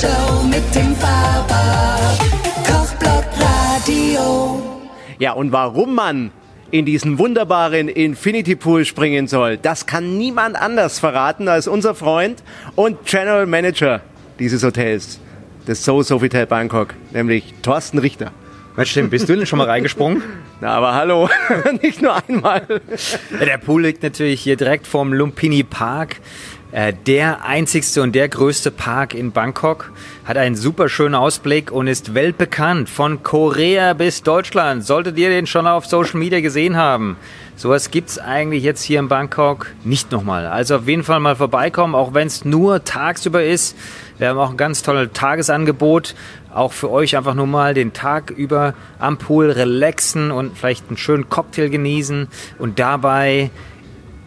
Show mit dem Fahrrad. Kochblock Radio. Ja, und warum man in diesen wunderbaren Infinity Pool springen soll, das kann niemand anders verraten als unser Freund und General Manager dieses Hotels, des So Sofitel Bangkok, nämlich Thorsten Richter. Mensch, Tim, bist du denn schon mal reingesprungen? Na, aber hallo, nicht nur einmal. Der Pool liegt natürlich hier direkt vorm Lumpini Park. Äh, der einzigste und der größte Park in Bangkok hat einen super schönen Ausblick und ist weltbekannt von Korea bis Deutschland. Solltet ihr den schon auf Social Media gesehen haben? Sowas gibt's eigentlich jetzt hier in Bangkok nicht nochmal. Also auf jeden Fall mal vorbeikommen, auch wenn es nur tagsüber ist. Wir haben auch ein ganz tolles Tagesangebot. Auch für euch einfach nur mal den Tag über am Pool relaxen und vielleicht einen schönen Cocktail genießen und dabei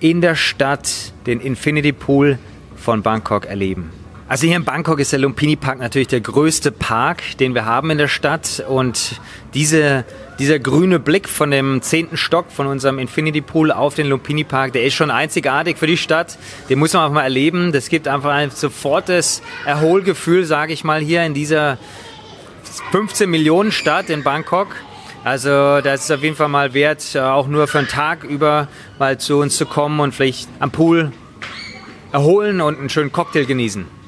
in der Stadt den Infinity Pool von Bangkok erleben. Also hier in Bangkok ist der Lumpini Park natürlich der größte Park, den wir haben in der Stadt und diese, dieser grüne Blick von dem zehnten Stock von unserem Infinity Pool auf den Lumpini Park, der ist schon einzigartig für die Stadt. Den muss man auch mal erleben. Das gibt einfach ein sofortes Erholgefühl, sage ich mal, hier in dieser 15 Millionen Stadt in Bangkok. Also das ist auf jeden Fall mal wert, äh, auch nur für einen Tag über mal zu uns zu kommen und vielleicht am Pool erholen und einen schönen Cocktail genießen.